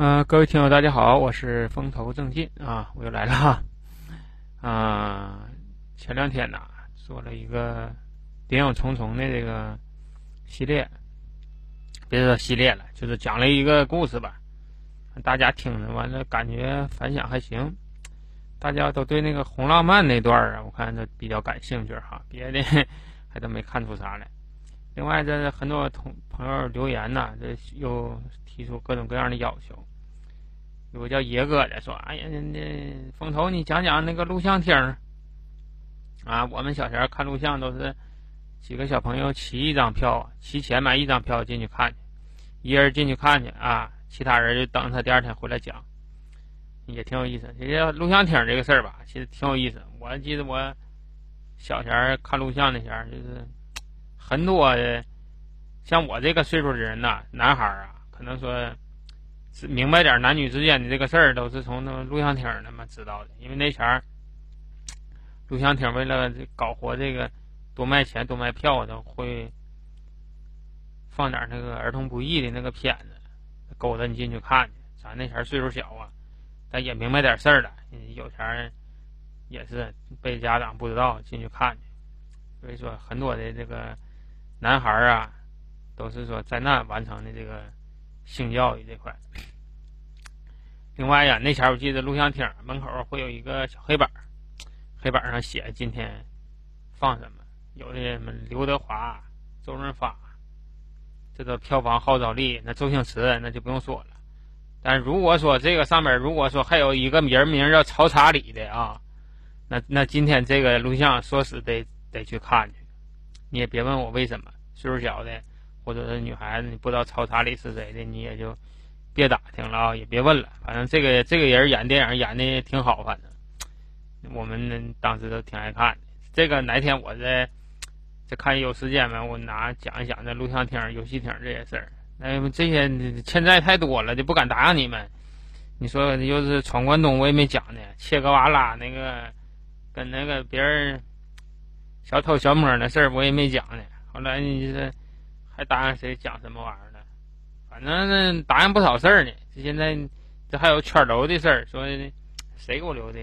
嗯，各位听友，大家好，我是风头正劲啊，我又来了哈。啊，前两天呐，做了一个谍影重重的这个系列，别说系列了，就是讲了一个故事吧。大家听着完了，感觉反响还行，大家都对那个红浪漫那段啊，我看都比较感兴趣哈。别的 还都没看出啥来。另外，这很多同朋友留言呐，这又提出各种各样的要求。有个叫野哥的说：“哎呀，那风头，你讲讲那个录像厅啊？我们小前看录像都是几个小朋友齐一张票，齐钱买一张票进去看去，一人进去看去啊，其他人就等他第二天回来讲，也挺有意思。这叫录像厅这个事儿吧，其实挺有意思。我记得我小前看录像那前就是很多，像我这个岁数的人呐，男孩啊，可能说。”明白点男女之间的这个事儿，都是从那录像厅那么知道的。因为那前儿，录像厅为了搞活这个，多卖钱多卖票，都会放点那个儿童不宜的那个片子，勾搭你进去看去。咱那前儿岁数小啊，但也明白点事儿了。有钱儿也是被家长不知道进去看去。所以说，很多的这个男孩儿啊，都是说在那完成的这个。性教育这块，另外呀，那前我记得录像厅门口会有一个小黑板，黑板上写今天放什么，有的什么刘德华、周润发，这个票房号召力，那周星驰那就不用说了。但如果说这个上面如果说还有一个人名叫曹查理的啊，那那今天这个录像说是得得去看去，你也别问我为什么，岁数小的。或者是女孩子，你不知道曹查理是谁的，你也就别打听了啊，也别问了。反正这个这个人演电影演的挺好，反正我们当时都挺爱看的。这个哪天我再再看有时间嘛，我拿讲一讲这录像厅、游戏厅这些事儿。那这些欠债太多了，就不敢答应你们。你说又是闯关东，我也没讲呢。切格瓦拉那个跟那个别人小偷小摸的事儿，我也没讲呢。后来你这。还答应谁讲什么玩意儿呢？反正答应不少事儿呢。这现在这还有圈楼的事儿，说谁给我留的？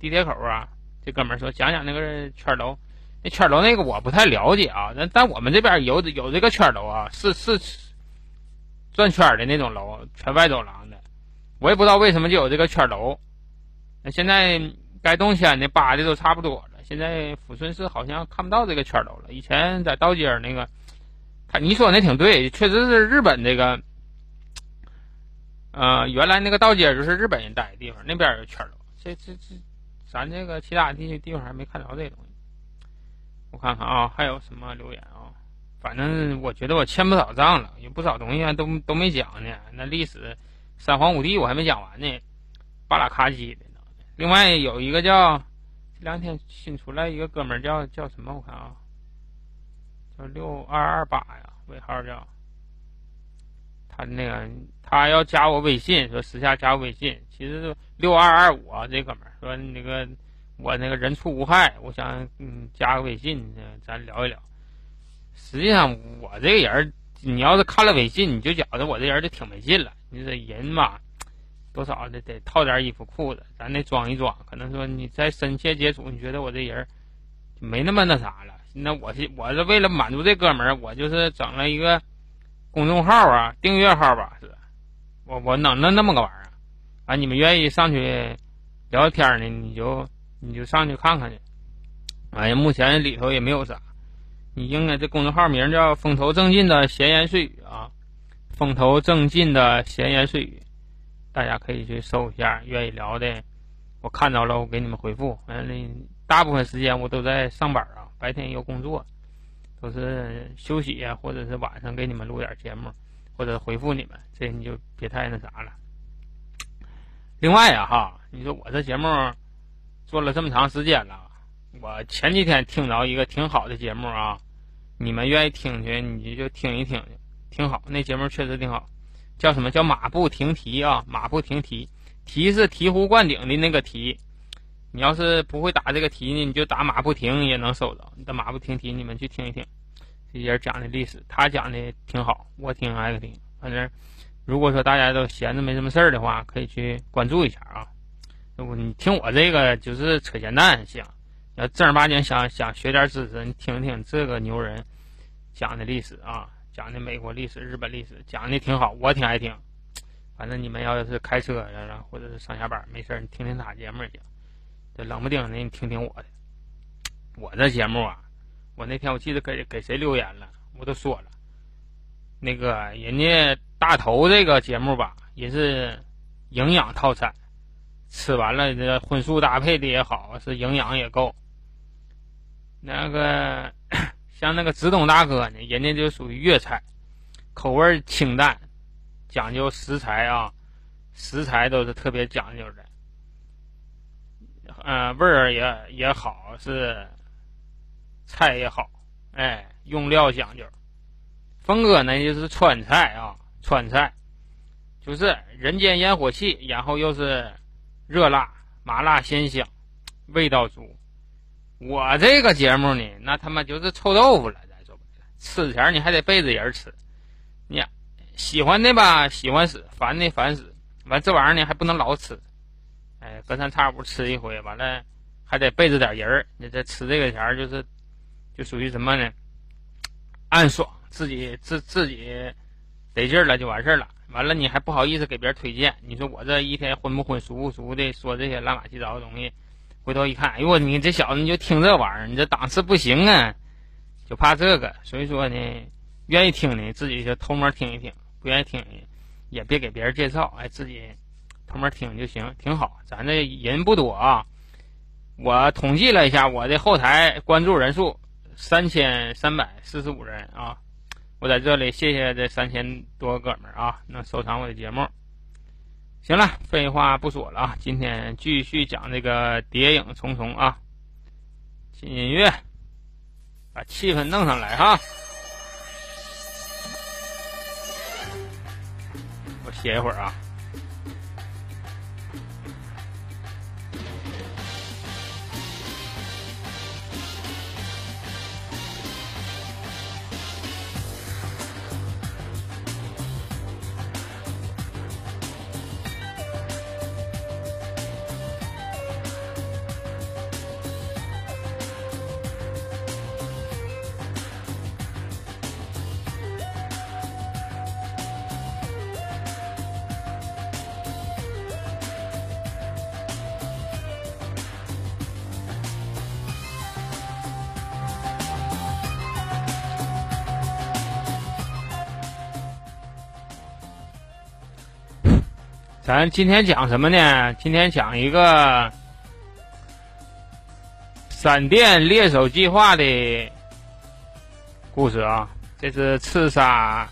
地铁口啊，这哥们儿说讲讲那个圈楼。那圈楼那个我不太了解啊。但但我们这边有有这个圈楼啊，是是转圈的那种楼，全外走廊的。我也不知道为什么就有这个圈楼。那现在该动迁的扒的都差不多了。现在抚顺市好像看不到这个圈楼了。以前在道街那个。他你说那挺对，确实是日本这个，呃，原来那个道街就是日本人待的地方，那边有圈楼。这这这，咱这个其他地地方还没看着这东西。我看看啊，还有什么留言啊？反正我觉得我欠不少账了，有不少东西都都没讲呢。那历史三皇五帝我还没讲完呢，巴拉卡基的。另外有一个叫两天新出来一个哥们儿叫叫什么？我看啊。叫六二二八呀，尾号叫。他那个他要加我微信，说私下加我微信。其实六二二五啊，这哥们儿说那个我那个人畜无害，我想嗯加个微信，咱聊一聊。实际上我这个人，你要是看了微信，你就觉得我这人就挺没劲了。你这人嘛，多少得得套点衣服裤子，咱得装一装。可能说你再深切接触，你觉得我这人就没那么那啥了。那我是我是为了满足这哥们儿，我就是整了一个公众号啊，订阅号吧，是。我我弄了那么个玩意儿，啊，你们愿意上去聊天呢，你就你就上去看看去。哎呀，目前里头也没有啥。你应该这公众号名叫“风头正劲的闲言碎语”啊，“风头正劲的闲言碎语”，大家可以去搜一下。愿意聊的，我看到了，我给你们回复。完了，大部分时间我都在上班啊。白天有工作，都是休息呀，或者是晚上给你们录点节目，或者回复你们，这你就别太那啥了。另外呀，哈，你说我这节目做了这么长时间了，我前几天听着一个挺好的节目啊，你们愿意听去，你就听一听去，挺好。那节目确实挺好，叫什么叫马不停蹄啊？马不停蹄，蹄是醍醐灌顶的那个蹄。你要是不会打这个题呢，你就打马不停也能搜着。你的马不停蹄，你们去听一听，这人讲的历史，他讲的挺好，我挺爱听。反正如果说大家都闲着没什么事儿的话，可以去关注一下啊。要不你听我这个就是扯闲蛋行，要正儿八经想想学点知识，你听听这个牛人讲的历史啊，讲的美国历史、日本历史，讲的挺好，我挺爱听。反正你们要是开车呀，或者是上下班没事，你听听他节目也行。这冷不丁的，你听听我的。我这节目啊，我那天我记得给给谁留言了，我都说了。那个人家大头这个节目吧，也是营养套餐，吃完了这荤素搭配的也好，是营养也够。那个像那个直东大哥呢，人家就属于粤菜，口味清淡，讲究食材啊，食材都是特别讲究的。嗯，味儿也也好，是菜也好，哎，用料讲究。峰哥呢，就是川菜啊，川菜就是人间烟火气，然后又是热辣麻辣鲜香，味道足。我这个节目呢，那他妈就是臭豆腐了。咱说白了吃前你还得背着人吃，你喜欢的吧，喜欢死；烦的烦死。完这玩意儿呢，还不能老吃。哎，隔三差五吃一回，完了还得背着点人儿。你这吃这个前儿就是，就属于什么呢？暗爽，自己自自己得劲了就完事儿了。完了你还不好意思给别人推荐。你说我这一天荤不荤、熟不熟的说这些乱七八糟的东西，回头一看，哎呦你这小子你就听这玩意儿，你这档次不行啊！就怕这个，所以说呢，愿意听的自己就偷摸听一听，不愿意听的也别给别人介绍，哎，自己。偷摸听就行，挺好。咱这人不多啊，我统计了一下，我的后台关注人数三千三百四十五人啊。我在这里谢谢这三千多哥们儿啊，能收藏我的节目。行了，废话不说了啊，今天继续讲这个谍影重重啊。听音乐，把气氛弄上来哈。我歇一会儿啊。咱今天讲什么呢？今天讲一个闪电猎手计划的故事啊，这是刺杀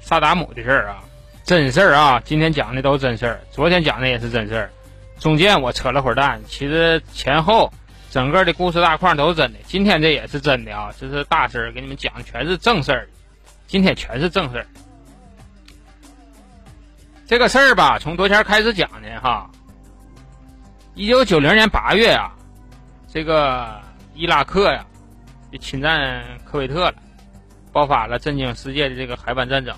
萨达姆的事儿啊，真事儿啊。今天讲的都是真事儿，昨天讲的也是真事儿，中间我扯了会儿蛋，其实前后整个的故事大框都是真的。今天这也是真的啊，这是大事儿，给你们讲的全是正事儿，今天全是正事儿。这个事儿吧，从多前开始讲呢，哈。一九九零年八月啊，这个伊拉克呀，就侵占科威特了，爆发了震惊世界的这个海湾战争。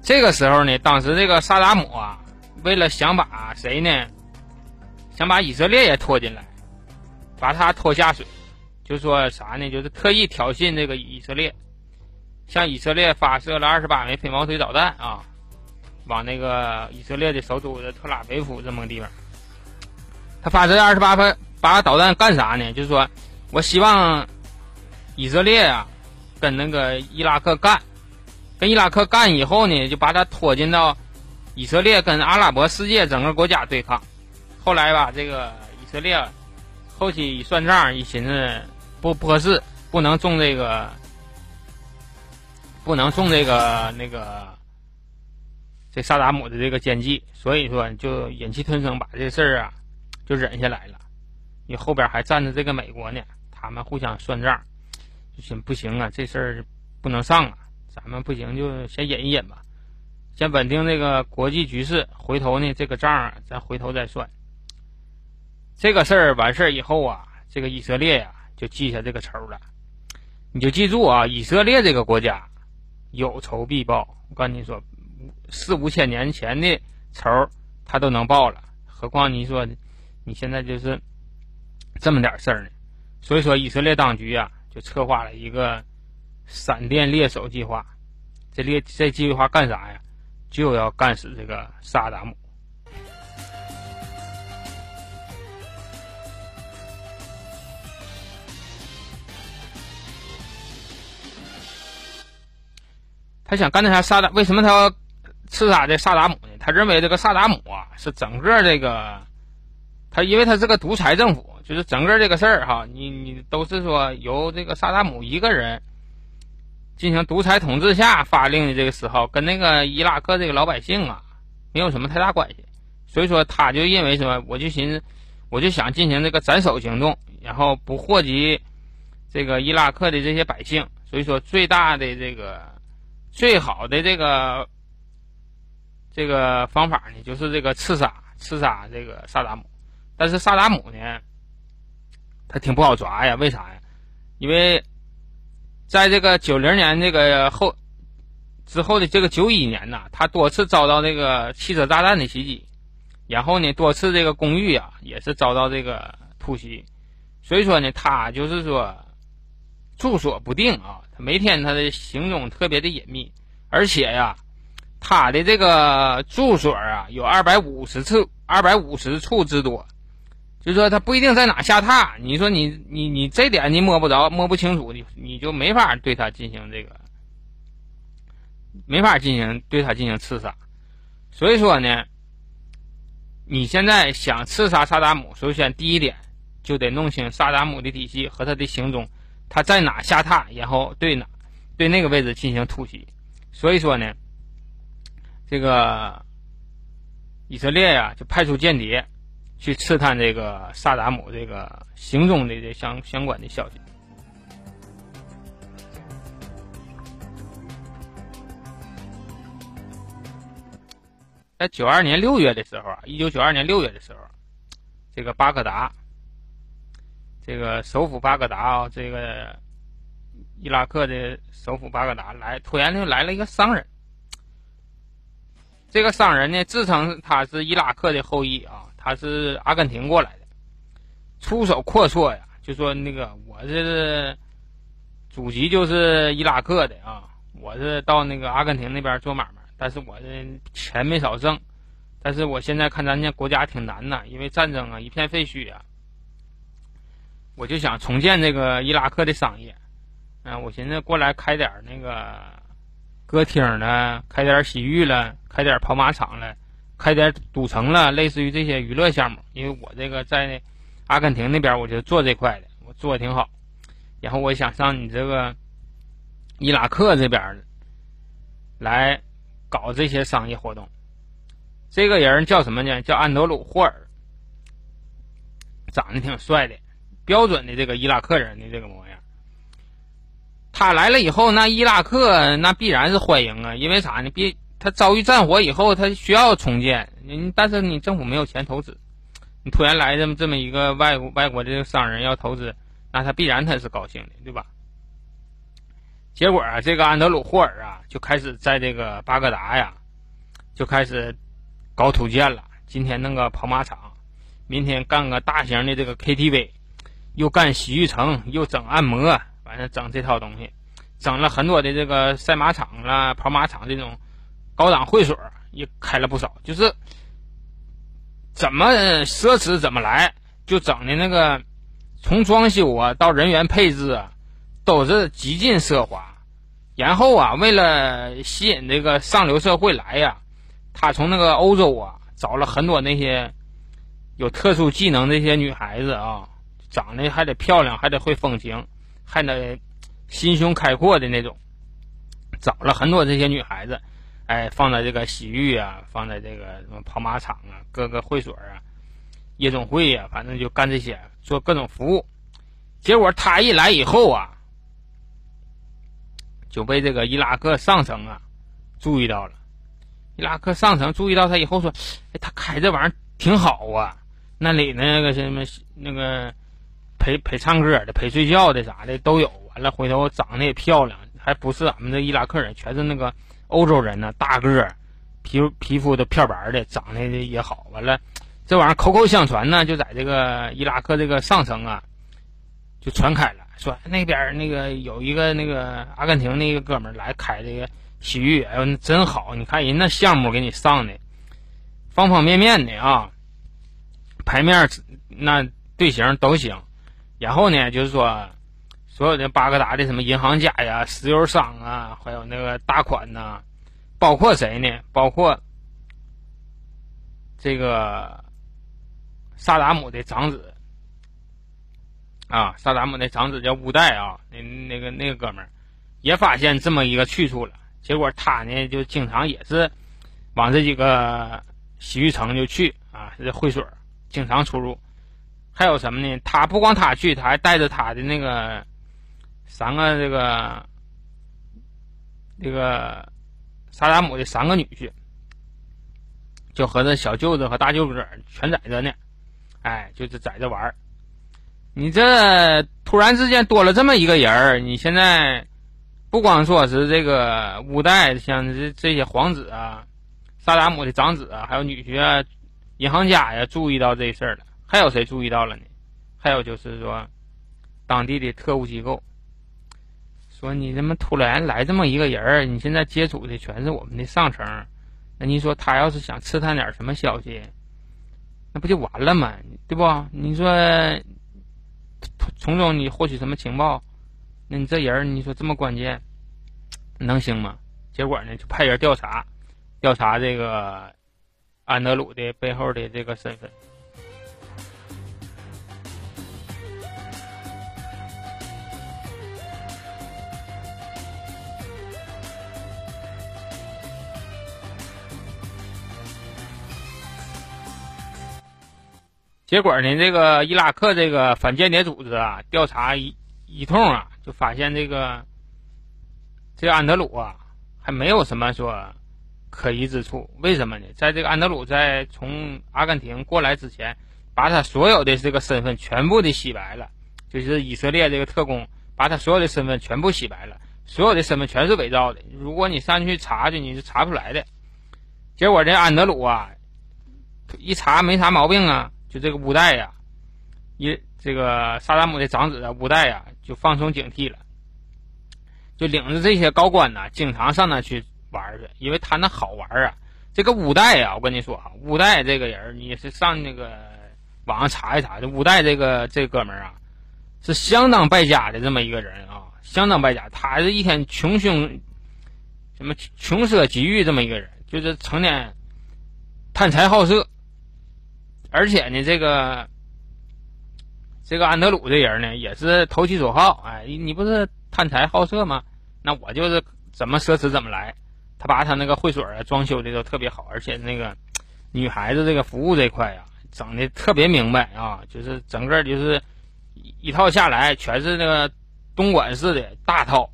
这个时候呢，当时这个萨达姆啊，为了想把谁呢，想把以色列也拖进来，把他拖下水，就说啥呢？就是特意挑衅这个以色列，向以色列发射了二十八枚飞毛腿导弹啊。往那个以色列的首都的特拉维夫这么个地方，他发射二十八发八导弹干啥呢？就是说我希望以色列啊跟那个伊拉克干，跟伊拉克干以后呢，就把他拖进到以色列跟阿拉伯世界整个国家对抗。后来吧，这个以色列后期一算账，一寻思不不合适，不能中这个，不能中这个那个。这萨达姆的这个奸计，所以说就忍气吞声把这事儿啊就忍下来了。你后边还站着这个美国呢，他们互相算账，就行不行啊？这事儿不能上啊，咱们不行就先忍一忍吧，先稳定这个国际局势，回头呢这个账咱回头再算。这个事儿完事儿以后啊，这个以色列呀就记下这个仇了。你就记住啊，以色列这个国家有仇必报。我跟你说。四五千年前的仇他都能报了，何况你说你现在就是这么点事儿呢？所以说，以色列当局啊，就策划了一个闪电猎手计划。这猎这计划干啥呀？就要干死这个萨达姆。他想干那啥？萨达为什么他要刺杀这萨达姆呢？他认为这个萨达姆啊是整个这个他，因为他是个独裁政府，就是整个这个事儿哈，你你都是说由这个萨达姆一个人进行独裁统治下发令的这个时候，跟那个伊拉克这个老百姓啊没有什么太大关系。所以说，他就认为什么，我就寻思，我就想进行这个斩首行动，然后不祸及这个伊拉克的这些百姓。所以说，最大的这个。最好的这个这个方法呢，就是这个刺杀刺杀这个萨达姆。但是萨达姆呢，他挺不好抓呀。为啥呀？因为在这个九零年这个后之后的这个九一年呐，他多次遭到这个汽车炸弹的袭击，然后呢，多次这个公寓啊也是遭到这个突袭。所以说呢，他就是说住所不定啊。他每天他的行踪特别的隐秘，而且呀，他的这个住所啊有二百五十处，二百五十处之多，就说他不一定在哪下榻。你说你你你这点你摸不着摸不清楚，你你就没法对他进行这个，没法进行对他进行刺杀。所以说呢，你现在想刺杀萨达姆，首先第一点就得弄清萨达姆的体系和他的行踪。他在哪下榻，然后对哪对那个位置进行突袭。所以说呢，这个以色列呀，就派出间谍去刺探这个萨达姆这个行踪的这相相关的消息。在九二年六月的时候啊，一九九二年六月的时候，这个巴格达。这个首府巴格达啊，这个伊拉克的首府巴格达来，突然就来了一个商人。这个商人呢，自称他是伊拉克的后裔啊，他是阿根廷过来的，出手阔绰呀，就说那个我这是祖籍就是伊拉克的啊，我是到那个阿根廷那边做买卖，但是我这钱没少挣，但是我现在看咱家国家挺难呐，因为战争啊，一片废墟啊。我就想重建这个伊拉克的商业，嗯，我寻思过来开点那个歌厅了，开点洗浴了，开点跑马场了，开点赌城了，类似于这些娱乐项目。因为我这个在阿根廷那边，我就做这块的，我做的挺好。然后我想上你这个伊拉克这边来搞这些商业活动。这个人叫什么呢？叫安德鲁霍尔，长得挺帅的。标准的这个伊拉克人的这个模样，他来了以后，那伊拉克那必然是欢迎啊，因为啥呢？必他遭遇战火以后，他需要重建，但是你政府没有钱投资，你突然来这么这么一个外国外国的商人要投资，那他必然他是高兴的，对吧？结果啊，这个安德鲁霍尔啊，就开始在这个巴格达呀，就开始搞土建了。今天弄个跑马场，明天干个大型的这个 KTV。又干洗浴城，又整按摩，反正整这套东西，整了很多的这个赛马场啦、跑马场这种高档会所也开了不少。就是怎么奢侈怎么来，就整的那个从装修啊到人员配置啊，都是极尽奢华。然后啊，为了吸引这个上流社会来呀，他从那个欧洲啊找了很多那些有特殊技能那些女孩子啊。长得还得漂亮，还得会风情，还得心胸开阔的那种。找了很多这些女孩子，哎，放在这个洗浴啊，放在这个什么跑马场啊，各个会所啊、夜总会呀，反正就干这些，做各种服务。结果他一来以后啊，就被这个伊拉克上层啊注意到了。伊拉克上层注意到他以后说：“哎，他开这玩意儿挺好啊，那里那个什么那个。”陪陪唱歌的，陪睡觉的啥的都有。完了，回头长得也漂亮，还不是俺们这伊拉克人，全是那个欧洲人呢，大个儿，皮皮肤都漂白的，长得也好。完了，这玩意儿口口相传呢，就在这个伊拉克这个上层啊，就传开了，说那边那个有一个那个阿根廷那个哥们儿来开这个洗浴，哎呦，真好！你看人那项目给你上的方方面面的啊，牌面那队形都行。然后呢，就是说。所有的巴格达的什么银行家呀、石油商啊，还有那个大款呐，包括谁呢？包括这个萨达姆的长子啊，萨达姆的长子叫乌代啊，那那个那个哥们儿也发现这么一个去处了。结果他呢，就经常也是往这几个洗浴城就去啊，这会所经常出入。还有什么呢？他不光他去，他还带着他的那个。三个这个这个萨达姆的三个女婿，就和这小舅子和大舅哥全在这呢，哎，就是在这玩儿。你这突然之间多了这么一个人儿，你现在不光说是这个五代，像这这些皇子啊、萨达姆的长子啊，还有女婿啊、银行家呀，注意到这事儿了。还有谁注意到了呢？还有就是说，当地的特务机构。说你这么突然来这么一个人儿，你现在接触的全是我们的上层，那你说他要是想刺探点什么消息，那不就完了吗？对不？你说从中你获取什么情报？那你这人儿，你说这么关键，能行吗？结果呢，就派人调查，调查这个安德鲁的背后的这个身份。结果呢，这个伊拉克这个反间谍组织啊，调查一一通啊，就发现这个这个安德鲁啊，还没有什么说可疑之处。为什么呢？在这个安德鲁在从阿根廷过来之前，把他所有的这个身份全部的洗白了，就是以色列这个特工把他所有的身份全部洗白了，所有的身份全是伪造的。如果你上去查去，你是查不出来的。结果这安德鲁啊，一查没啥毛病啊。就这个乌代呀，一这个萨达姆的长子啊，乌代呀，就放松警惕了，就领着这些高官呐，经常上那去玩去，因为他那好玩啊。这个乌代呀，我跟你说哈，乌代这个人，你是上那个网上查一查，这乌代这个这哥们儿啊，是相当败家的这么一个人啊，相当败家。他是一天穷凶，什么穷奢极欲这么一个人，就是成天贪财好色。而且呢，这个这个安德鲁这人呢，也是投其所好。哎，你不是贪财好色吗？那我就是怎么奢侈怎么来。他把他那个会所啊装修的都特别好，而且那个女孩子这个服务这块呀，整的特别明白啊，就是整个就是一套下来全是那个东莞式的大套。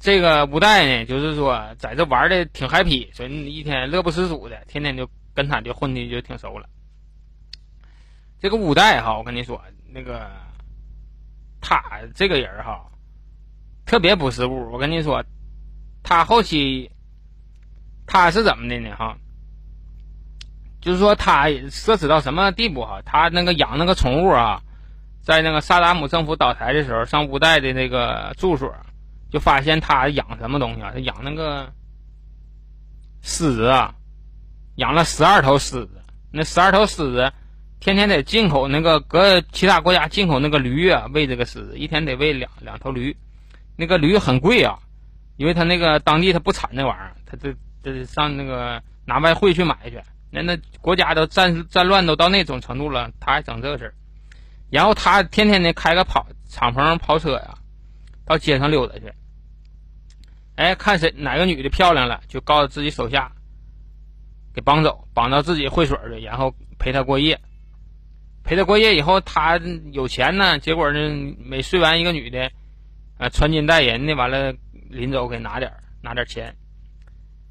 这个吴代呢，就是说在这玩的挺 happy，所以一天乐不思蜀的，天天就跟他就混的就挺熟了。这个五代哈，我跟你说，那个他这个人哈，特别不识物。我跟你说，他后期他是怎么的呢？哈，就是说他奢侈到什么地步哈？他那个养那个宠物啊，在那个萨达姆政府倒台的时候，上五代的那个住所，就发现他养什么东西啊？他养那个狮子啊，养了十二头狮子，那十二头狮子。天天得进口那个搁其他国家进口那个驴啊，喂这个狮子，一天得喂两两头驴，那个驴很贵啊，因为他那个当地他不产那玩意儿，他这这上那个拿外汇去买去，那那国家都战战乱都到那种程度了，他还整这事儿，然后他天天的开个跑敞篷跑车呀，到街上溜达去，哎，看谁哪个女的漂亮了，就告诉自己手下给绑走，绑到自己会所去，然后陪她过夜。陪他过夜以后，他有钱呢。结果呢，每睡完一个女的，啊，穿金戴银的，完了临走给拿点拿点钱。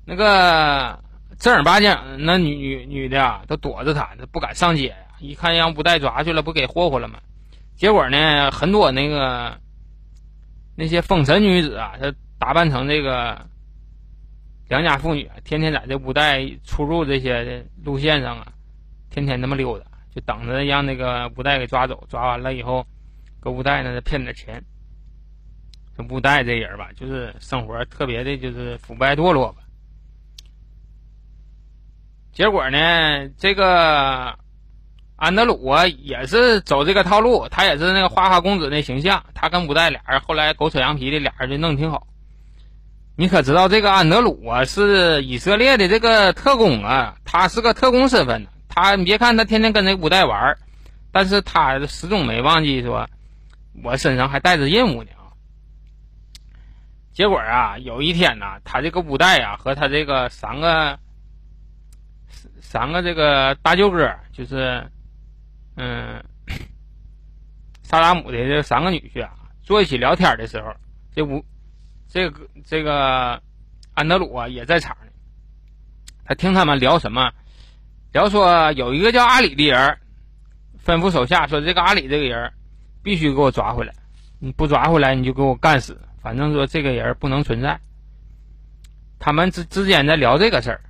那个正儿八经那女女女的啊，都躲着他，他不敢上街。一看让不带抓去了，不给霍霍了吗？结果呢，很多那个那些风尘女子啊，她打扮成这个良家妇女天天在这乌代出入这些路线上啊，天天那么溜达，就等着让那个吴代给抓走。抓完了以后，搁吴代呢再骗点钱。这吴代这人吧，就是生活特别的，就是腐败堕落吧。结果呢，这个安德鲁啊，也是走这个套路，他也是那个花花公子那形象。他跟吴代俩人后来狗扯羊皮的，俩人就弄挺好。你可知道这个安德鲁啊，是以色列的这个特工啊，他是个特工身份。他你别看他天天跟那乌代玩，但是他始终没忘记说，我身上还带着任务呢。结果啊，有一天呢，他这个五代啊，和他这个三个三个这个大舅哥，就是嗯，萨达姆的这三个女婿啊，坐一起聊天的时候，这五这个这个安德鲁啊也在场呢。他听他们聊什么？聊说有一个叫阿里的人，吩咐手下说：“这个阿里这个人必须给我抓回来，你不抓回来，你就给我干死。”反正说这个人不能存在，他们之之间在聊这个事儿。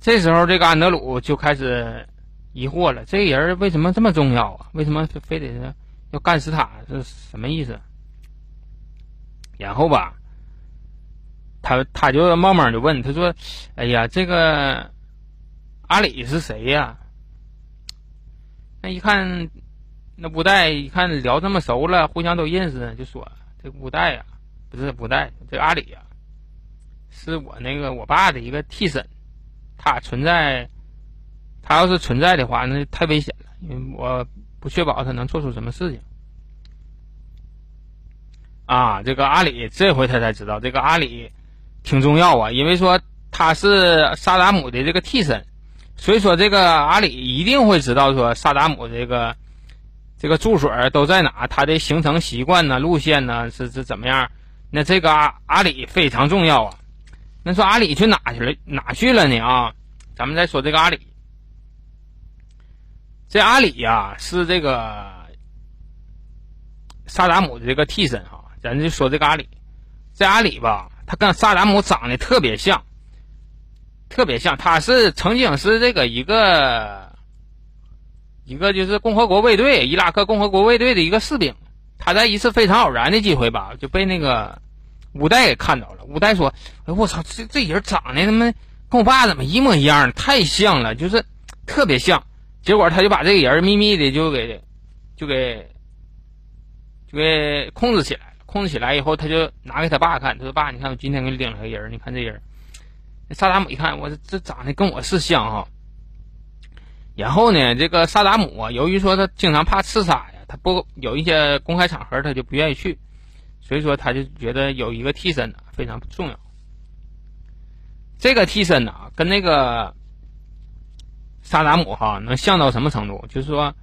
这时候，这个安德鲁就开始疑惑了：这个人为什么这么重要啊？为什么非得要干死他？是什么意思？然后吧，他他就冒冒就问他说：“哎呀，这个阿里是谁呀？”那一看，那布袋一看聊这么熟了，互相都认识，就说。这个五代呀，不是五代，这阿里呀，是我那个我爸的一个替身，他存在，他要是存在的话，那太危险了，因为我不确保他能做出什么事情。啊，这个阿里这回他才知道，这个阿里挺重要啊，因为说他是萨达姆的这个替身，所以说这个阿里一定会知道说萨达姆这个。这个住所都在哪？他的行程习惯呢？路线呢？是是怎么样？那这个阿阿里非常重要啊。那说阿里去哪去了？哪去了呢？啊，咱们再说这个阿里。这阿里呀，是这个萨达姆的这个替身哈。咱就说这个阿里，这阿里吧，他跟萨达姆长得特别像，特别像。他是曾经是这个一个。一个就是共和国卫队，伊拉克共和国卫队的一个士兵，他在一次非常偶然的机会吧，就被那个五代给看到了。五代说：“哎，我操，这这人长得他妈跟我爸怎么一模一样？太像了，就是特别像。”结果他就把这个人秘密的就给就给就给控制起来了。控制起来以后，他就拿给他爸看，他说：“爸，你看我今天给你领了个人，你看这人。”萨达姆一看，我这长得跟我是像哈。然后呢，这个萨达姆啊，由于说他经常怕刺杀呀，他不有一些公开场合他就不愿意去，所以说他就觉得有一个替身呢非常重要。这个替身呢，跟那个萨达姆哈能像到什么程度？就是说，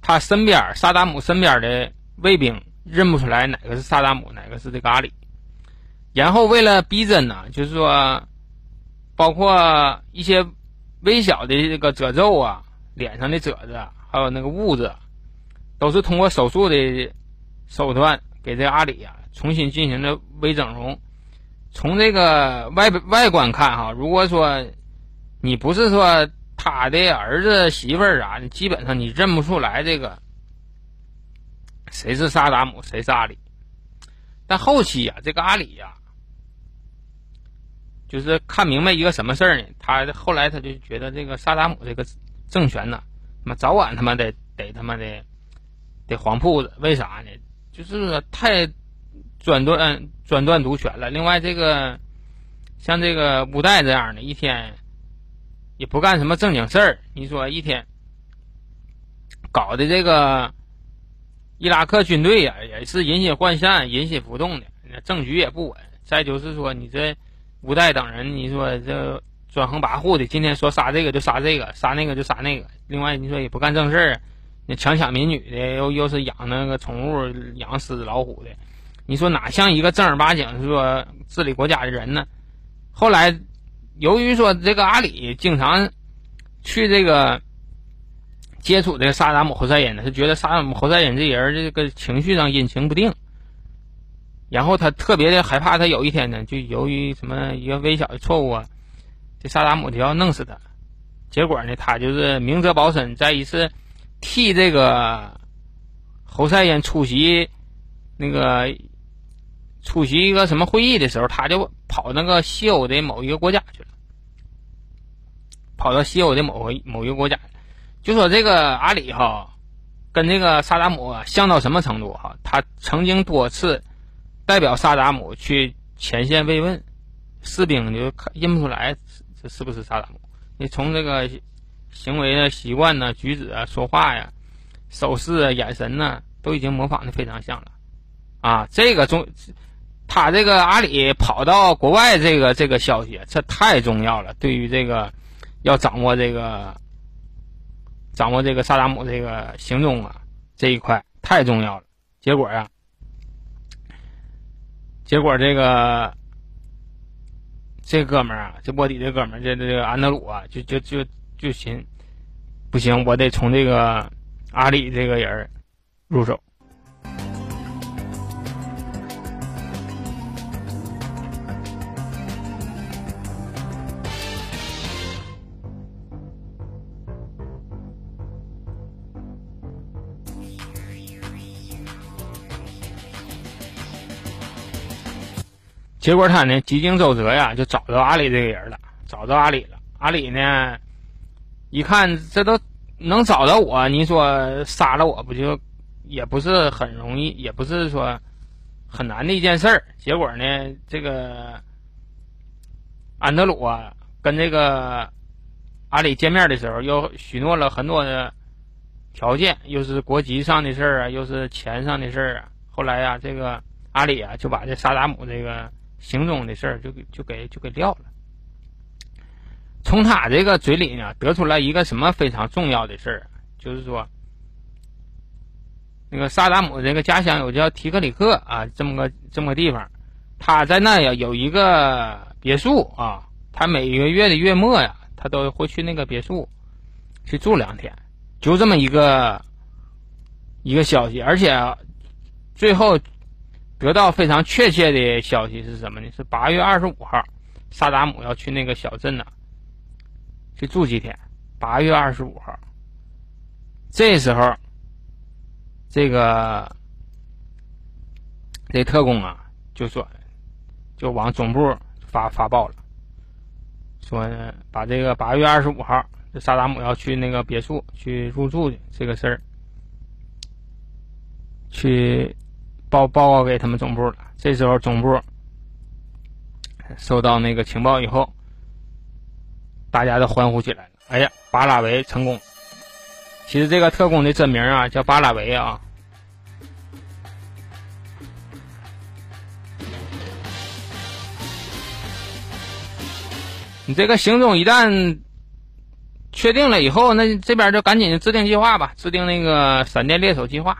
他身边萨达姆身边的卫兵认不出来哪个是萨达姆，哪个是这个阿里。然后为了逼真呢，就是说，包括一些。微小的这个褶皱啊，脸上的褶子，还有那个痦子，都是通过手术的手段给这阿里啊重新进行的微整容。从这个外外观看哈，如果说你不是说他的儿子媳妇儿啊，基本上你认不出来这个谁是萨达姆，谁是阿里。但后期呀，这个阿里呀。就是看明白一个什么事儿呢？他后来他就觉得这个萨达姆这个政权呢，他妈早晚他妈得得他妈的得黄铺子。为啥呢？就是太专断专断独权了。另外，这个像这个五代这样的，一天也不干什么正经事儿。你说一天搞的这个伊拉克军队呀，也是人心涣散、人心浮动的，政局也不稳。再就是说，你这。五代等人，你说这专横跋扈的，今天说杀这个就杀这个，杀那个就杀那个。另外，你说也不干正事儿，那强抢民女的，又又是养那个宠物，养狮子老虎的。你说哪像一个正儿八经说治理国家的人呢？后来，由于说这个阿里经常去这个接触这个萨达姆侯赛因呢，他觉得萨达姆侯赛因这人这个情绪上阴晴不定。然后他特别的害怕，他有一天呢，就由于什么一个微小的错误啊，这萨达姆就要弄死他。结果呢，他就是明哲保身，在一次替这个侯赛因出席那个出席一个什么会议的时候，他就跑那个西欧的某一个国家去了，跑到西欧的某个某一个国家，就说这个阿里哈跟这个萨达姆像到什么程度哈？他曾经多次代表萨达姆去前线慰问，士兵就看认不出来这是不是萨达姆。你从这个行为的习惯呢、举止啊、说话呀、手势啊、眼神呢，都已经模仿的非常像了，啊，这个重，他这个阿里跑到国外这个这个消息，这太重要了，对于这个要掌握这个掌握这个萨达姆这个行踪啊这一块太重要了。结果呀，结果这个。这哥们儿啊，这卧底这哥们儿，这这个安德鲁啊，就就就就寻，不行，我得从这个阿里这个人入手。结果他呢，几经周折呀，就找到阿里这个人了，找到阿里了。阿里呢，一看这都能找到我，你说杀了我不就也不是很容易，也不是说很难的一件事儿。结果呢，这个安德鲁啊，跟这个阿里见面的时候，又许诺了很多的条件，又是国籍上的事儿啊，又是钱上的事儿啊。后来呀，这个阿里啊，就把这萨达姆这个。行踪的事儿就给就给就给撂了。从他这个嘴里呢，得出来一个什么非常重要的事儿，就是说，那个萨达姆这个家乡有叫提克里克啊，这么个这么个地方，他在那呀有一个别墅啊，他每个月的月末呀，他都会去那个别墅去住两天，就这么一个一个消息，而且最后。得到非常确切的消息是什么呢？是八月二十五号，萨达姆要去那个小镇呢，去住几天。八月二十五号，这时候，这个这特工啊，就说就往总部发发报了，说把这个八月二十五号，这萨达姆要去那个别墅去入住的这个事儿，去。报报告给他们总部了。这时候总部收到那个情报以后，大家都欢呼起来了。哎呀，巴拉维成功！其实这个特工的真名啊叫巴拉维啊。你这个行踪一旦确定了以后，那这边就赶紧制定计划吧，制定那个闪电猎手计划。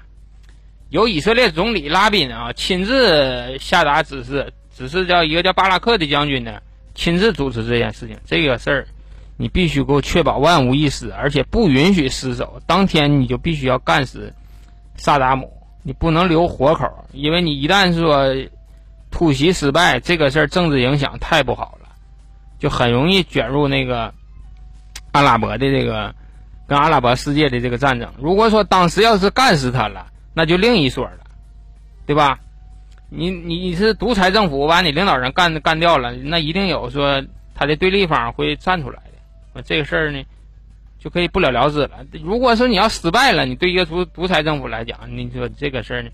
由以色列总理拉宾啊亲自下达指示，指示叫一个叫巴拉克的将军呢亲自主持这件事情。这个事儿，你必须给我确保万无一失，而且不允许失手。当天你就必须要干死萨达姆，你不能留活口，因为你一旦说突袭失败，这个事儿政治影响太不好了，就很容易卷入那个阿拉伯的这个跟阿拉伯世界的这个战争。如果说当时要是干死他了，那就另一说了，对吧？你你你是独裁政府，把你领导人干干掉了，那一定有说他的对立方会站出来的，这个事儿呢就可以不了了之了。如果说你要失败了，你对一个独独裁政府来讲，你说这个事儿呢，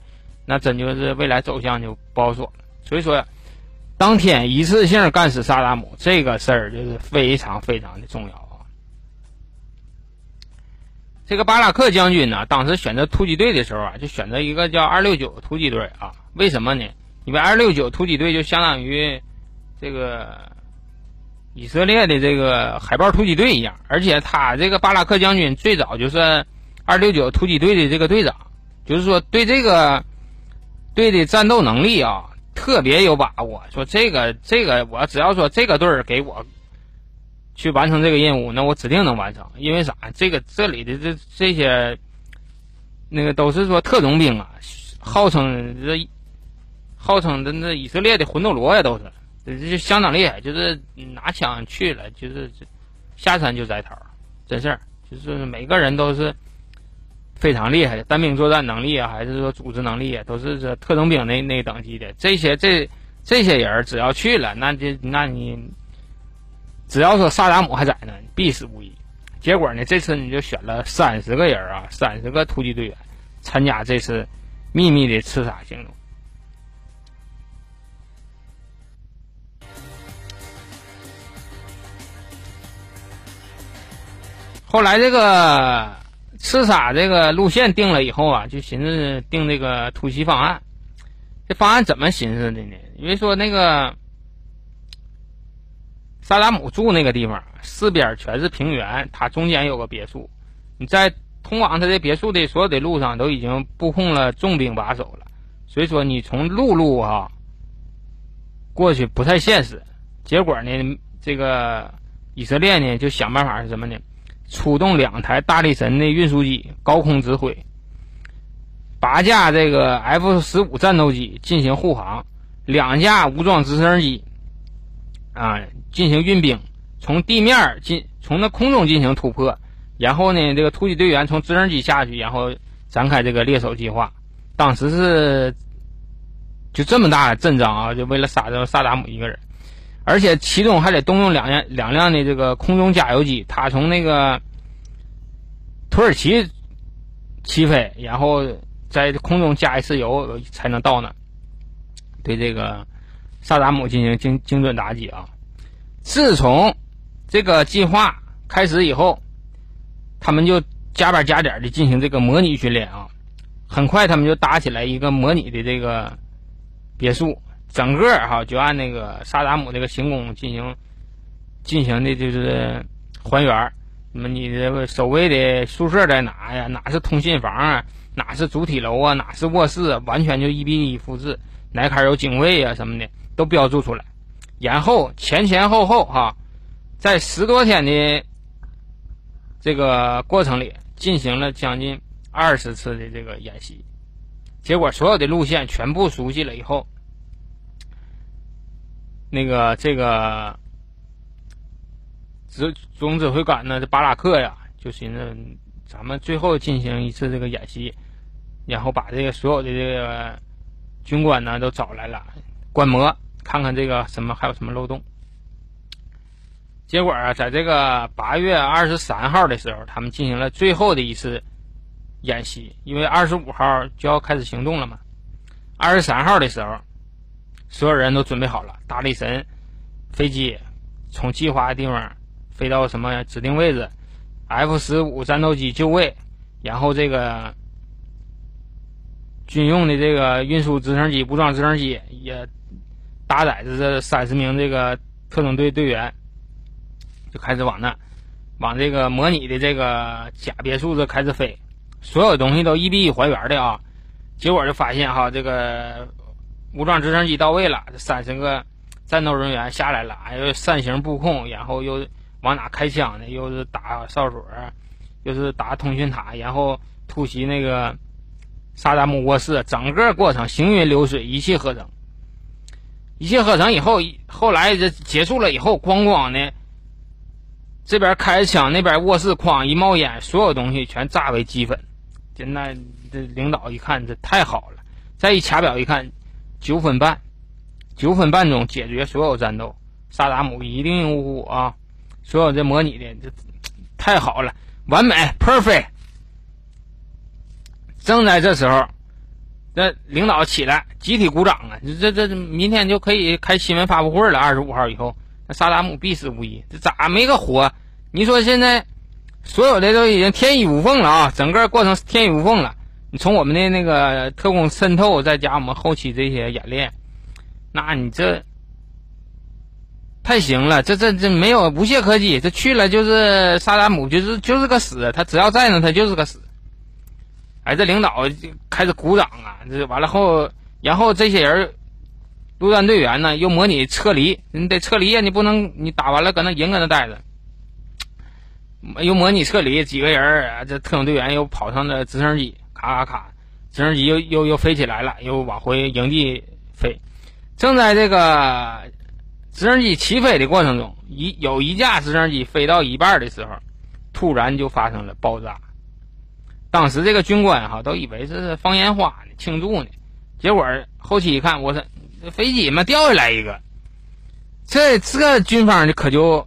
那真就是未来走向就不好说了。所以说，当天一次性干死萨达姆这个事儿就是非常非常的重要。这个巴拉克将军呢，当时选择突击队的时候啊，就选择一个叫二六九突击队啊。为什么呢？因为二六九突击队就相当于这个以色列的这个海豹突击队一样，而且他这个巴拉克将军最早就是二六九突击队的这个队长，就是说对这个队的战斗能力啊特别有把握。说这个这个，我只要说这个队儿给我。去完成这个任务，那我指定能完成。因为啥？这个这里的这这些，那个都是说特种兵啊，号称这号称的那以色列的魂斗罗呀，都是，这就相当厉害，就是拿枪去了，就是下山就摘桃，真事儿，就是每个人都是非常厉害的单兵作战能力啊，还是说组织能力啊，都是这特种兵那那等级的。这些这这些人只要去了，那就那你只要说萨达姆还在呢，必死无疑。结果呢，这次你就选了三十个人啊，三十个突击队员参加这次秘密的刺杀行动。后来这个刺杀这个路线定了以后啊，就寻思定这个突袭方案。这方案怎么寻思的呢？因为说那个萨达姆住那个地方，四边全是平原，他中间有个别墅。你在通往他的别墅的所有的路上都已经布控了重兵把守了，所以说你从陆路哈过去不太现实。结果呢，这个以色列呢就想办法是什么呢？出动两台大力神的运输机，高空指挥八架这个 F 十五战斗机进行护航，两架武装直升机啊进行运兵，从地面进从那空中进行突破，然后呢，这个突击队员从直升机下去，然后展开这个猎手计划。当时是就这么大阵仗啊，就为了杀这萨达姆一个人。而且其中还得动用两辆两辆的这个空中加油机，他从那个土耳其起飞，然后在空中加一次油才能到那，对这个萨达姆进行精精准打击啊！自从这个计划开始以后，他们就加班加点的进行这个模拟训练啊。很快，他们就搭起来一个模拟的这个别墅。整个哈就按那个萨达姆这个行宫进行进行的就是还原。那么你这个守卫的宿舍在哪呀？哪是通信房啊？哪是主体楼啊？哪是卧室？完全就一比一复制。哪坎有警卫啊什么的都标注出来。然后前前后后哈，在十多天的这个过程里，进行了将近二十次的这个演习。结果所有的路线全部熟悉了以后。那个这个指总指挥官呢，这巴拉克呀，就寻思咱们最后进行一次这个演习，然后把这个所有的这个军官呢都找来了，观摩，看看这个什么还有什么漏洞。结果啊，在这个八月二十三号的时候，他们进行了最后的一次演习，因为二十五号就要开始行动了嘛。二十三号的时候。所有人都准备好了，大力神飞机从计划的地方飞到什么指定位置，F 十五战斗机就位，然后这个军用的这个运输直升机、武装直升机也搭载着这三十名这个特种队队员，就开始往那往这个模拟的这个假别墅这开始飞，所有东西都一比一还原的啊，结果就发现哈这个。武装直升机到位了，这三十个战斗人员下来了，哎，又扇形布控，然后又往哪开枪呢？又是打哨所，又是打通讯塔，然后突袭那个萨达姆卧室，整个过程行云流水，一气呵成。一气呵成以后，后来这结束了以后，咣咣的，这边开枪，那边卧室哐一冒烟，所有东西全炸为齑粉。现在这领导一看，这太好了，再一掐表一看。九分半，九分半钟解决所有战斗，萨达姆一定无误啊！所有这模拟的这太好了，完美，perfect。正在这时候，那领导起来集体鼓掌啊！这这这明天就可以开新闻发布会了。二十五号以后，那萨达姆必死无疑。这咋没个活？你说现在所有的都已经天衣无缝了啊！整个过程天衣无缝了。你从我们的那个特工渗透，再加我们后期这些演练，那你这太行了，这这这没有无懈可击。这去了就是萨达姆，就是就是个死，他只要在呢，他就是个死。哎，这领导就开始鼓掌啊！这完了后，然后这些人陆战队员呢又模拟撤离，你得撤离呀，你不能你打完了搁那营搁那待着，又模拟撤离，几个人这特种队员又跑上了直升机。咔咔咔，直升机又又又飞起来了，又往回营地飞。正在这个直升机起飞的过程中，一有一架直升机飞到一半的时候，突然就发生了爆炸。当时这个军官哈都以为这是放烟花呢，庆祝呢。结果后期一看，我说飞机嘛掉下来一个，这这军方就可就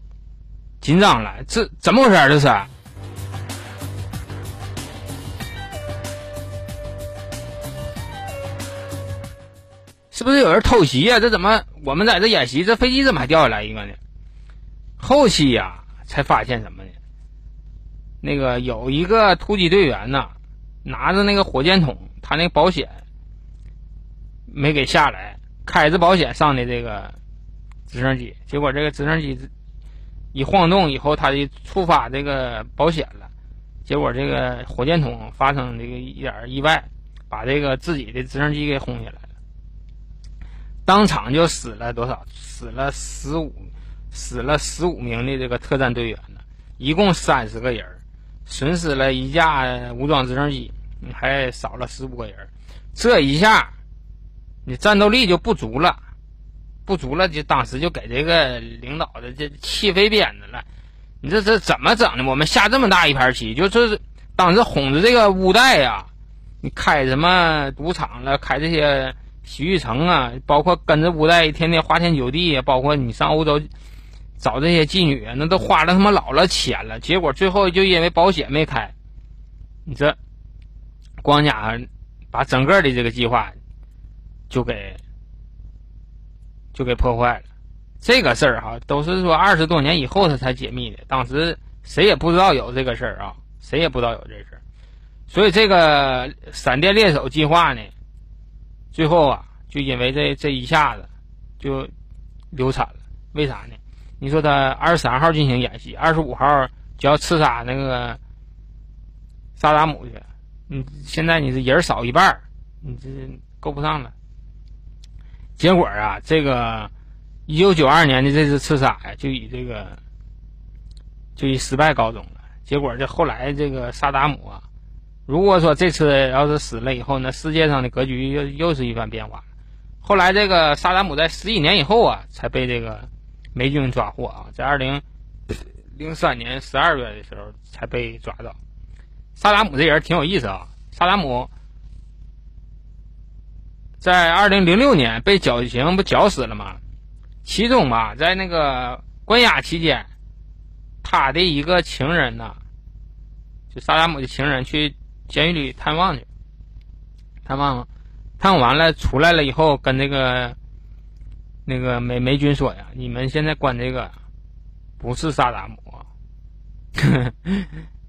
紧张了，这怎么回事？这是？是不是有人偷袭呀？这怎么我们在这演习，这飞机怎么还掉下来一个呢？后期呀才发现什么呢？那个有一个突击队员呢，拿着那个火箭筒，他那个保险没给下来，开着保险上的这个直升机，结果这个直升机一晃动以后，他就触发这个保险了，结果这个火箭筒发生这个一点意外，把这个自己的直升机给轰下来了。当场就死了多少？死了十五，死了十五名的这个特战队员呢，一共三十个人，损失了一架武装直升机，还少了十五个人。这一下，你战斗力就不足了，不足了，就当时就给这个领导的这气飞鞭子了。你这这怎么整的？我们下这么大一盘棋，就是当时哄着这个乌代呀，你开什么赌场了，开这些。洗浴城啊，包括跟着乌代天天花天酒地，包括你上欧洲找这些妓女，那都花了他妈老了钱了。结果最后就因为保险没开，你这光家把整个的这个计划就给就给破坏了。这个事儿哈，都是说二十多年以后他才解密的，当时谁也不知道有这个事儿啊，谁也不知道有这事儿。所以这个闪电猎手计划呢？最后啊，就因为这这一下子，就流产了。为啥呢？你说他二十三号进行演习，二十五号就要刺杀那个萨达姆去，你现在你是人少一半你这够不上了。结果啊，这个一九九二年的这次刺杀呀，就以这个就以失败告终了。结果这后来这个萨达姆啊。如果说这次要是死了以后，那世界上的格局又又是一番变化。后来这个萨达姆在十几年以后啊，才被这个美军抓获啊，在二零零三年十二月的时候才被抓到。萨达姆这人挺有意思啊，萨达姆在二零零六年被绞刑不绞死了吗？其中吧，在那个关押期间，他的一个情人呢，就萨达姆的情人去。监狱里探望去，探望，探望完了出来了以后，跟那个那个美美军说呀：“你们现在关这个不是萨达姆，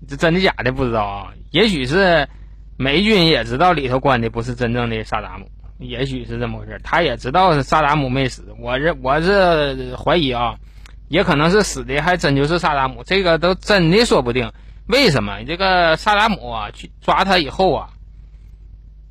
这真的假的不知道啊？也许是美军也知道里头关的不是真正的萨达姆，也许是这么回事。他也知道萨达姆没死，我这我是怀疑啊，也可能是死的还真就是萨达姆，这个都真的说不定。”为什么这个萨达姆啊去抓他以后啊，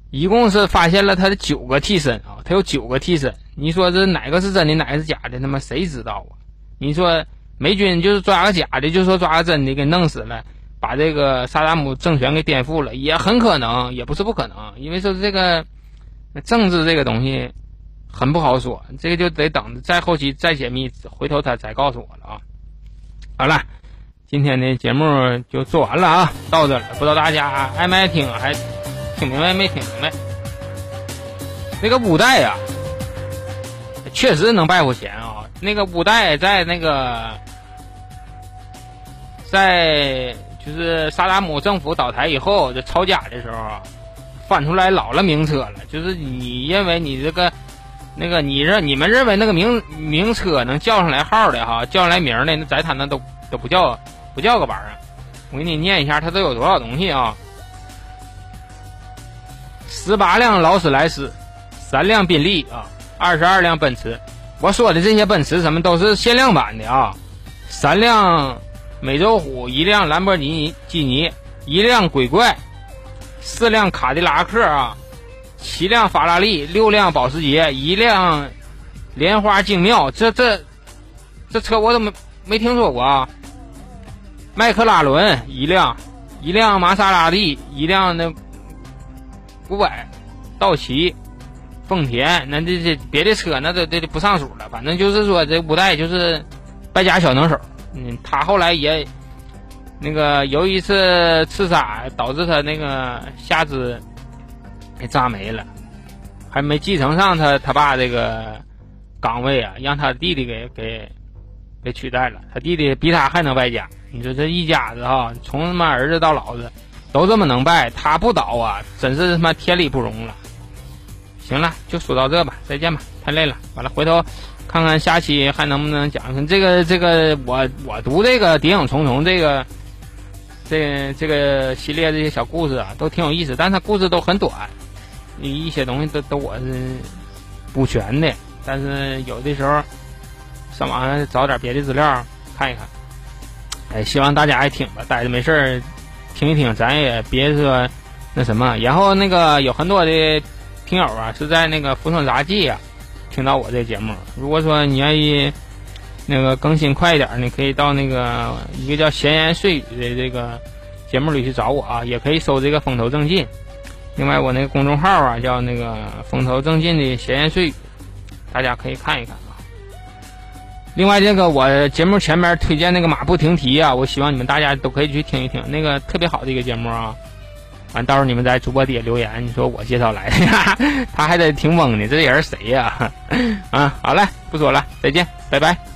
一共是发现了他的九个替身啊，他有九个替身。你说这哪个是真的，哪个是假的？他妈谁知道啊？你说美军就是抓个假的，就说抓个真的给弄死了，把这个萨达姆政权给颠覆了，也很可能，也不是不可能。因为说这个政治这个东西很不好说，这个就得等再后期再解密，回头他再告诉我了啊。好了。今天的节目就做完了啊，到这了，不知道大家爱不爱听，还听明白没听明白？那个五代呀，确实能败过钱啊。那个五代在那个在就是萨达姆政府倒台以后，就抄家的时候，翻出来老了名车了。就是你认为你这个那个你认你们认为那个名名车能叫上来号的哈，叫上来名的，那在他那都都不叫。不叫个板啊！我给你念一下，它都有多少东西啊？十八辆劳斯莱斯，三辆宾利啊，二十二辆奔驰。我说的这些奔驰什么都是限量版的啊！三辆美洲虎，一辆兰博基尼，基尼，一辆鬼怪，四辆卡迪拉克啊，七辆法拉利，六辆保时捷，一辆莲花精妙。这这这车我怎么没听说过啊？麦克拉伦一辆，一辆玛莎拉蒂，一辆那五百，道奇，丰田，那这这别的车那都这不上数了。反正就是说这五代就是败家小能手。嗯，他后来也那个有一次刺杀，导致他那个下肢给扎没了，还没继承上他他爸这个岗位啊，让他弟弟给给给取代了。他弟弟比他还能败家。你说这一家子哈，从他妈儿子到老子都这么能败，他不倒啊，真是他妈天理不容了。行了，就说到这吧，再见吧，太累了。完了，回头看看下期还能不能讲这个这个我我读这个《谍影重重》这个这这个系列这些小故事啊，都挺有意思，但它故事都很短，一些东西都都我是补全的，但是有的时候上网上找点别的资料看一看。哎，希望大家爱听吧，待着没事儿听一听，咱也别说那什么。然后那个有很多的听友啊，是在那个《浮生杂记》啊听到我这节目。如果说你愿意那个更新快一点，你可以到那个一个叫“闲言碎语”的这个节目里去找我啊，也可以搜这个“风头正劲”。另外，我那个公众号啊叫那个“风头正劲”的闲言碎语，大家可以看一看啊。另外，这个我节目前面推荐那个马不停蹄啊，我希望你们大家都可以去听一听，那个特别好的一个节目啊。完，到时候你们在主播底下留言，你说我介绍来的，他还得挺猛的，这人谁呀？啊，好嘞，不说了，再见，拜拜。